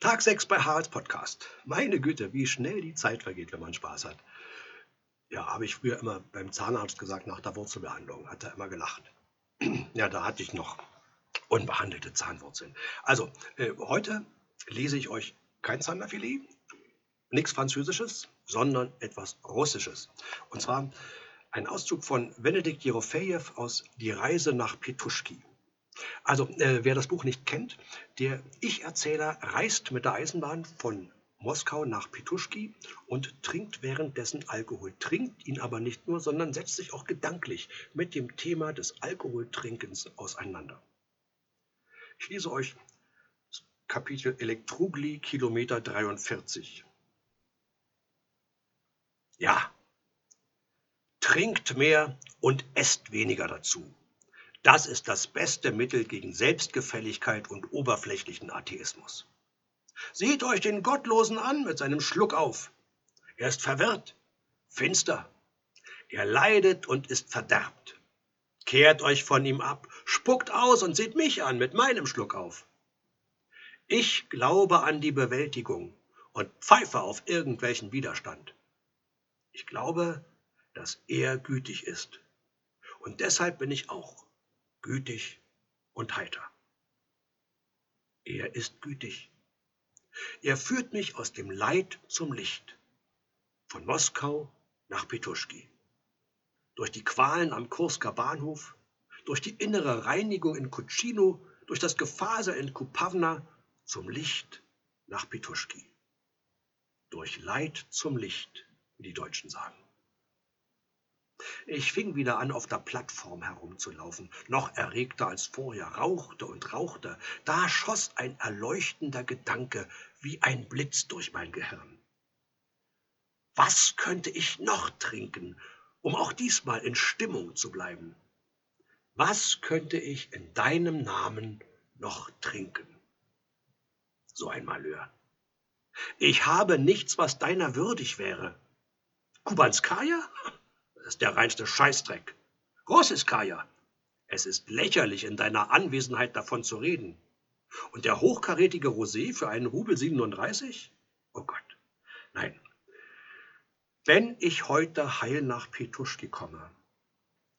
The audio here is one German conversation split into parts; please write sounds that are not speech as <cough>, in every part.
Tag 6 bei Haralds Podcast. Meine Güte, wie schnell die Zeit vergeht, wenn man Spaß hat. Ja, habe ich früher immer beim Zahnarzt gesagt, nach der Wurzelbehandlung, hat er immer gelacht. <clears throat> ja, da hatte ich noch unbehandelte Zahnwurzeln. Also, äh, heute lese ich euch kein Zanderfilet, nichts Französisches, sondern etwas Russisches. Und zwar ein Auszug von Benedikt Jerofejew aus Die Reise nach Petuschki. Also, äh, wer das Buch nicht kennt, der Ich-Erzähler reist mit der Eisenbahn von Moskau nach Petuschki und trinkt währenddessen Alkohol. Trinkt ihn aber nicht nur, sondern setzt sich auch gedanklich mit dem Thema des Alkoholtrinkens auseinander. Ich lese euch Kapitel Elektrugli, Kilometer 43. Ja, trinkt mehr und esst weniger dazu. Das ist das beste Mittel gegen Selbstgefälligkeit und oberflächlichen Atheismus. Seht euch den Gottlosen an mit seinem Schluck auf. Er ist verwirrt, finster. Er leidet und ist verderbt. Kehrt euch von ihm ab, spuckt aus und seht mich an mit meinem Schluck auf. Ich glaube an die Bewältigung und pfeife auf irgendwelchen Widerstand. Ich glaube, dass er gütig ist. Und deshalb bin ich auch gütig und heiter. Er ist gütig. Er führt mich aus dem Leid zum Licht, von Moskau nach Petuschki, durch die Qualen am Kursker Bahnhof, durch die innere Reinigung in Kutschino, durch das Gefaser in Kupavna zum Licht nach Petuschki. Durch Leid zum Licht, wie die Deutschen sagen. Ich fing wieder an, auf der Plattform herumzulaufen, noch erregter als vorher, rauchte und rauchte. Da schoss ein erleuchtender Gedanke wie ein Blitz durch mein Gehirn. Was könnte ich noch trinken, um auch diesmal in Stimmung zu bleiben? Was könnte ich in deinem Namen noch trinken? So ein Malheur. Ich habe nichts, was deiner würdig wäre. Kubanskaya? Ist der reinste Scheißdreck. Russiskaya, es ist lächerlich, in deiner Anwesenheit davon zu reden. Und der hochkarätige Rosé für einen Rubel 37? Oh Gott, nein. Wenn ich heute heil nach Petuschki komme,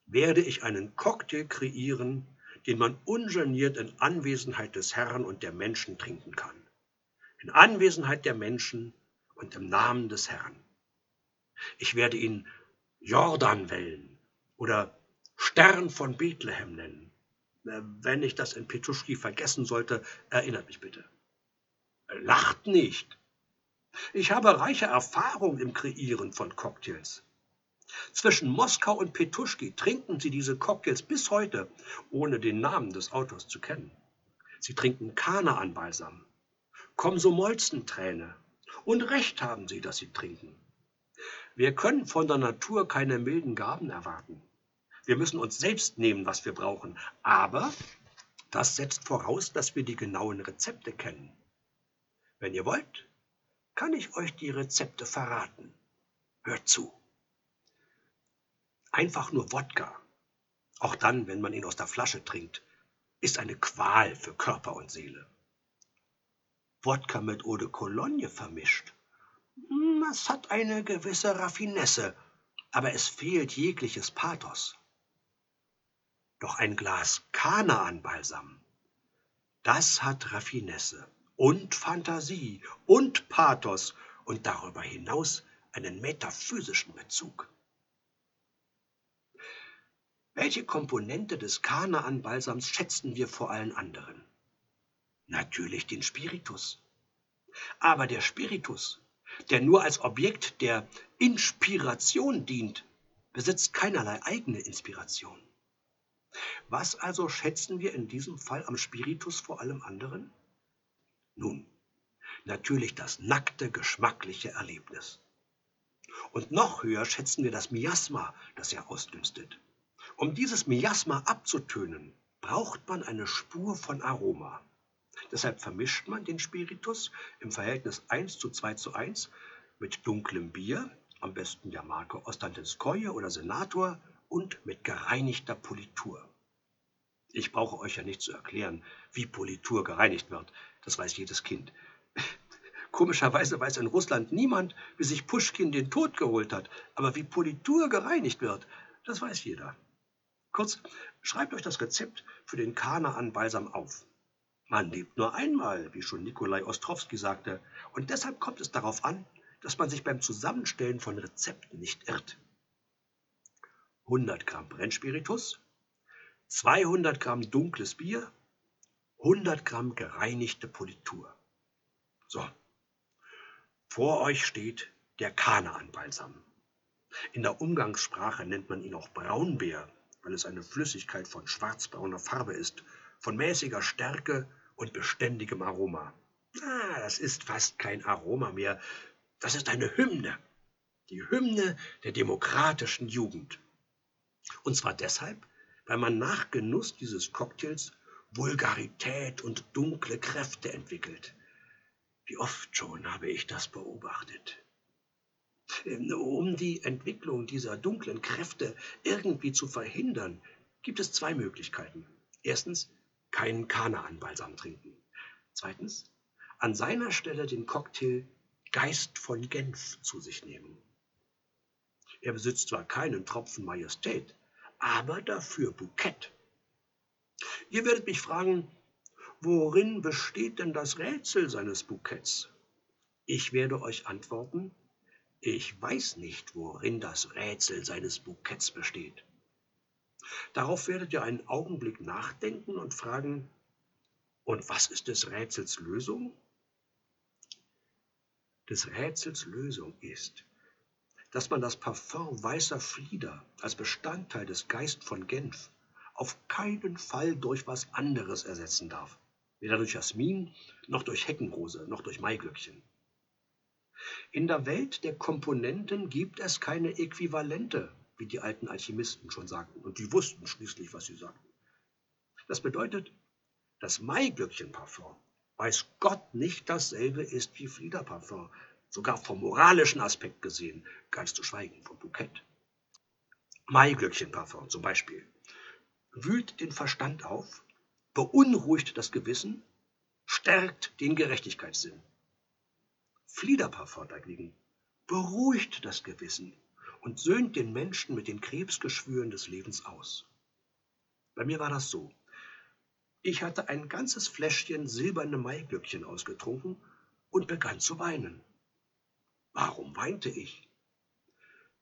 werde ich einen Cocktail kreieren, den man ungeniert in Anwesenheit des Herrn und der Menschen trinken kann. In Anwesenheit der Menschen und im Namen des Herrn. Ich werde ihn Jordanwellen oder Stern von Bethlehem nennen. Äh, wenn ich das in Petruschki vergessen sollte, erinnert mich bitte. Lacht nicht. Ich habe reiche Erfahrung im Kreieren von Cocktails. Zwischen Moskau und Petuschki trinken sie diese Cocktails bis heute, ohne den Namen des Autors zu kennen. Sie trinken Kana-Balsam, Komsomolzenträne. Und recht haben sie, dass sie trinken. Wir können von der Natur keine milden Gaben erwarten. Wir müssen uns selbst nehmen, was wir brauchen. Aber das setzt voraus, dass wir die genauen Rezepte kennen. Wenn ihr wollt, kann ich euch die Rezepte verraten. Hört zu. Einfach nur Wodka, auch dann, wenn man ihn aus der Flasche trinkt, ist eine Qual für Körper und Seele. Wodka mit Eau de Cologne vermischt es hat eine gewisse Raffinesse, aber es fehlt jegliches Pathos. Doch ein Glas Kanaan-Balsam, das hat Raffinesse und Fantasie und Pathos und darüber hinaus einen metaphysischen Bezug. Welche Komponente des Kanaan-Balsams schätzen wir vor allen anderen? Natürlich den Spiritus. Aber der Spiritus der nur als Objekt der Inspiration dient, besitzt keinerlei eigene Inspiration. Was also schätzen wir in diesem Fall am Spiritus vor allem anderen? Nun, natürlich das nackte, geschmackliche Erlebnis. Und noch höher schätzen wir das Miasma, das er ausdünstet. Um dieses Miasma abzutönen, braucht man eine Spur von Aroma. Deshalb vermischt man den Spiritus im Verhältnis 1 zu 2 zu 1 mit dunklem Bier, am besten der Marke Ostantinskoje oder Senator, und mit gereinigter Politur. Ich brauche euch ja nicht zu erklären, wie Politur gereinigt wird. Das weiß jedes Kind. <laughs> Komischerweise weiß in Russland niemand, wie sich Puschkin den Tod geholt hat, aber wie Politur gereinigt wird, das weiß jeder. Kurz, schreibt euch das Rezept für den Kanaan-Balsam auf. Man lebt nur einmal, wie schon Nikolai Ostrowski sagte, und deshalb kommt es darauf an, dass man sich beim Zusammenstellen von Rezepten nicht irrt. 100 Gramm Brennspiritus, 200 Gramm dunkles Bier, 100 Gramm gereinigte Politur. So, vor euch steht der Kanaan-Balsam. In der Umgangssprache nennt man ihn auch Braunbär, weil es eine Flüssigkeit von schwarzbrauner Farbe ist, von mäßiger Stärke und beständigem Aroma. Ah, das ist fast kein Aroma mehr, das ist eine Hymne, die Hymne der demokratischen Jugend. Und zwar deshalb, weil man nach Genuss dieses Cocktails Vulgarität und dunkle Kräfte entwickelt. Wie oft schon habe ich das beobachtet. Um die Entwicklung dieser dunklen Kräfte irgendwie zu verhindern, gibt es zwei Möglichkeiten. Erstens, keinen Kanaan-Balsam trinken. Zweitens, an seiner Stelle den Cocktail Geist von Genf zu sich nehmen. Er besitzt zwar keinen Tropfen Majestät, aber dafür Bukett. Ihr werdet mich fragen, worin besteht denn das Rätsel seines Buketts? Ich werde euch antworten, ich weiß nicht, worin das Rätsel seines Buketts besteht. Darauf werdet ihr einen Augenblick nachdenken und fragen, und was ist des Rätsels Lösung? Des Rätsels Lösung ist, dass man das Parfum weißer Flieder als Bestandteil des Geist von Genf auf keinen Fall durch was anderes ersetzen darf. Weder durch Jasmin, noch durch Heckenrose, noch durch Maiglöckchen. In der Welt der Komponenten gibt es keine Äquivalente, wie die alten Alchemisten schon sagten, und die wussten schließlich, was sie sagten. Das bedeutet, das Maiglöckchenparfum weiß Gott nicht dasselbe ist wie Fliederparfum, sogar vom moralischen Aspekt gesehen, ganz zu schweigen vom Bukett. Maiglöckchenparfum zum Beispiel wühlt den Verstand auf, beunruhigt das Gewissen, stärkt den Gerechtigkeitssinn. Fliederparfum dagegen beruhigt das Gewissen und söhnt den Menschen mit den Krebsgeschwüren des Lebens aus. Bei mir war das so. Ich hatte ein ganzes Fläschchen silberne Maiglöckchen ausgetrunken und begann zu weinen. Warum weinte ich?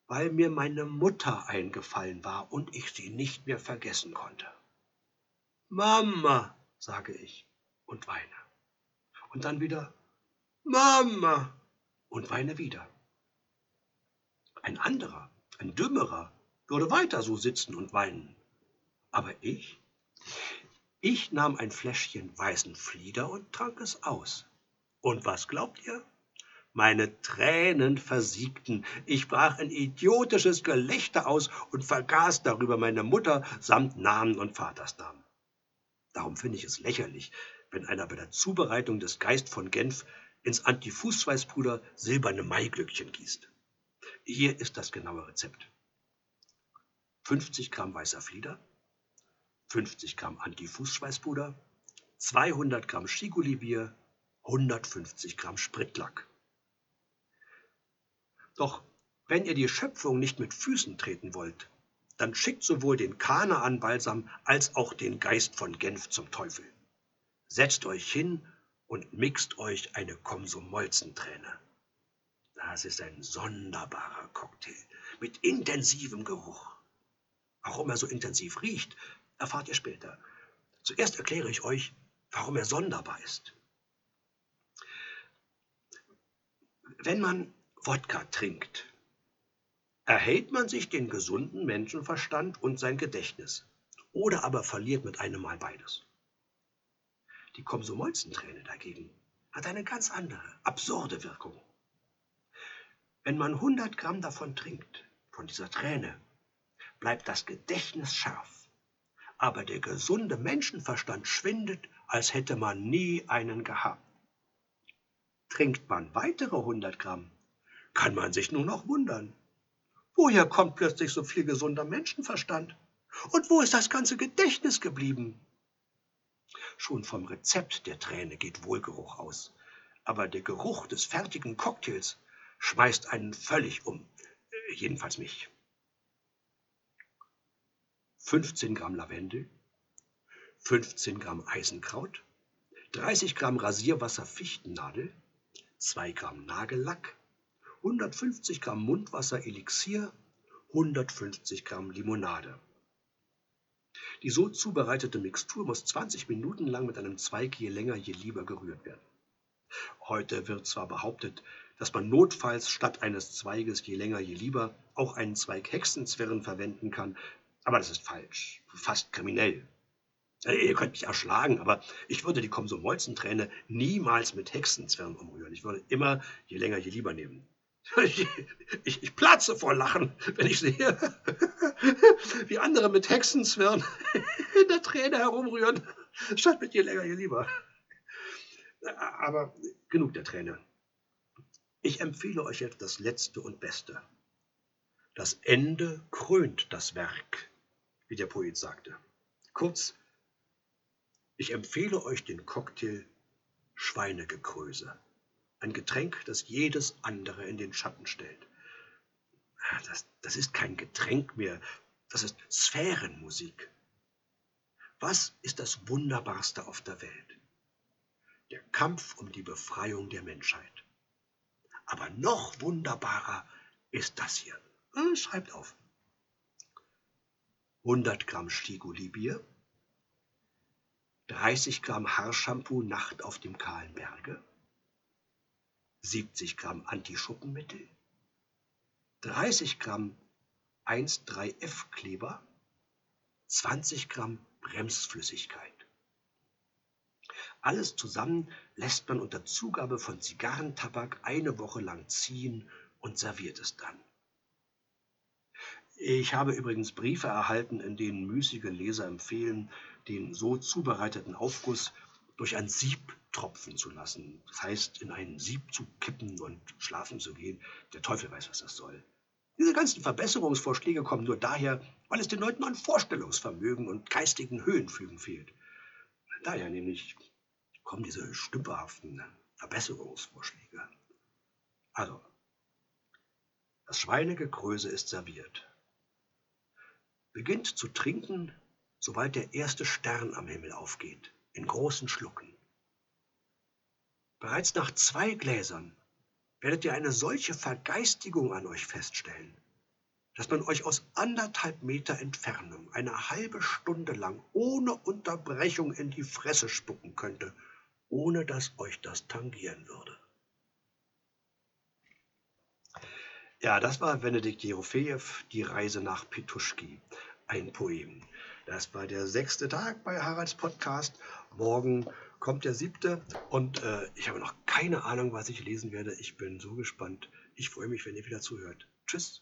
Weil mir meine Mutter eingefallen war und ich sie nicht mehr vergessen konnte. Mama, sage ich und weine. Und dann wieder Mama und weine wieder. Ein anderer, ein Dümmerer, würde weiter so sitzen und weinen. Aber ich, ich nahm ein Fläschchen weißen Flieder und trank es aus. Und was glaubt ihr? Meine Tränen versiegten. Ich brach ein idiotisches Gelächter aus und vergaß darüber meine Mutter samt Namen und Vatersnamen. Darum finde ich es lächerlich, wenn einer bei der Zubereitung des Geist von Genf ins Antifußschweißpuder silberne Maiglöckchen gießt. Hier ist das genaue Rezept. 50 Gramm weißer Flieder, 50 Gramm Antifußschweißpuder, 200 Gramm Schigolibier, 150 Gramm Spritlack. Doch wenn ihr die Schöpfung nicht mit Füßen treten wollt, dann schickt sowohl den Kanaan-Balsam als auch den Geist von Genf zum Teufel. Setzt euch hin und mixt euch eine Komsomolzenträne. Das ist ein sonderbarer Cocktail mit intensivem Geruch. Warum er so intensiv riecht, erfahrt ihr später. Zuerst erkläre ich euch, warum er sonderbar ist. Wenn man Wodka trinkt, erhält man sich den gesunden Menschenverstand und sein Gedächtnis oder aber verliert mit einem Mal beides. Die Komsomolzenträne dagegen hat eine ganz andere, absurde Wirkung. Wenn man 100 Gramm davon trinkt, von dieser Träne, bleibt das Gedächtnis scharf, aber der gesunde Menschenverstand schwindet, als hätte man nie einen gehabt. Trinkt man weitere 100 Gramm, kann man sich nur noch wundern. Woher kommt plötzlich so viel gesunder Menschenverstand? Und wo ist das ganze Gedächtnis geblieben? Schon vom Rezept der Träne geht Wohlgeruch aus. aber der Geruch des fertigen Cocktails schmeißt einen völlig um. Äh, jedenfalls mich. 15 Gramm Lavendel, 15 Gramm Eisenkraut, 30 Gramm Rasierwasser Fichtennadel, 2 Gramm Nagellack, 150 Gramm Mundwasser Elixier, 150 Gramm Limonade. Die so zubereitete Mixtur muss 20 Minuten lang mit einem Zweig je länger je lieber gerührt werden. Heute wird zwar behauptet, dass man notfalls statt eines Zweiges je länger je lieber auch einen Zweig Hexenzwirn verwenden kann, aber das ist falsch, fast kriminell. Äh, ihr könnt mich erschlagen, aber ich würde die Komsomolzenträne niemals mit Hexenzwirn umrühren. Ich würde immer je länger je lieber nehmen. Ich, ich, ich platze vor Lachen, wenn ich sehe, <laughs> wie andere mit Hexenzwirn <laughs> in der Träne herumrühren, statt mit je länger je lieber. Aber genug der Träne. Ich empfehle euch jetzt das Letzte und Beste. Das Ende krönt das Werk, wie der Poet sagte. Kurz, ich empfehle euch den Cocktail Schweinegekröse. Ein Getränk, das jedes andere in den Schatten stellt. Ah, das, das ist kein Getränk mehr, das ist Sphärenmusik. Was ist das Wunderbarste auf der Welt? Der Kampf um die Befreiung der Menschheit. Aber noch wunderbarer ist das hier. Hm, schreibt auf. 100 Gramm Stigoli-Bier, 30 Gramm Haarshampoo Nacht auf dem kahlen Berge, 70 Gramm Antischuppenmittel, 30 Gramm 1,3F-Kleber, 20 Gramm Bremsflüssigkeit. Alles zusammen lässt man unter Zugabe von Zigarrentabak eine Woche lang ziehen und serviert es dann. Ich habe übrigens Briefe erhalten, in denen müßige Leser empfehlen, den so zubereiteten Aufguss durch ein Sieb tropfen zu lassen. Das heißt, in ein Sieb zu kippen und schlafen zu gehen. Der Teufel weiß, was das soll. Diese ganzen Verbesserungsvorschläge kommen nur daher, weil es den Leuten an Vorstellungsvermögen und geistigen Höhenflügen fehlt. Daher nämlich kommen diese stümperhaften Verbesserungsvorschläge. Also, das Schweinegekröse ist serviert. Beginnt zu trinken, sobald der erste Stern am Himmel aufgeht, in großen Schlucken. Bereits nach zwei Gläsern werdet ihr eine solche Vergeistigung an euch feststellen, dass man euch aus anderthalb Meter Entfernung eine halbe Stunde lang ohne Unterbrechung in die Fresse spucken könnte, ohne dass euch das tangieren würde. Ja, das war Benedikt Jerofejew, Die Reise nach Petuschki, ein Poem. Das war der sechste Tag bei Haralds Podcast. Morgen kommt der siebte und äh, ich habe noch keine Ahnung, was ich lesen werde. Ich bin so gespannt. Ich freue mich, wenn ihr wieder zuhört. Tschüss.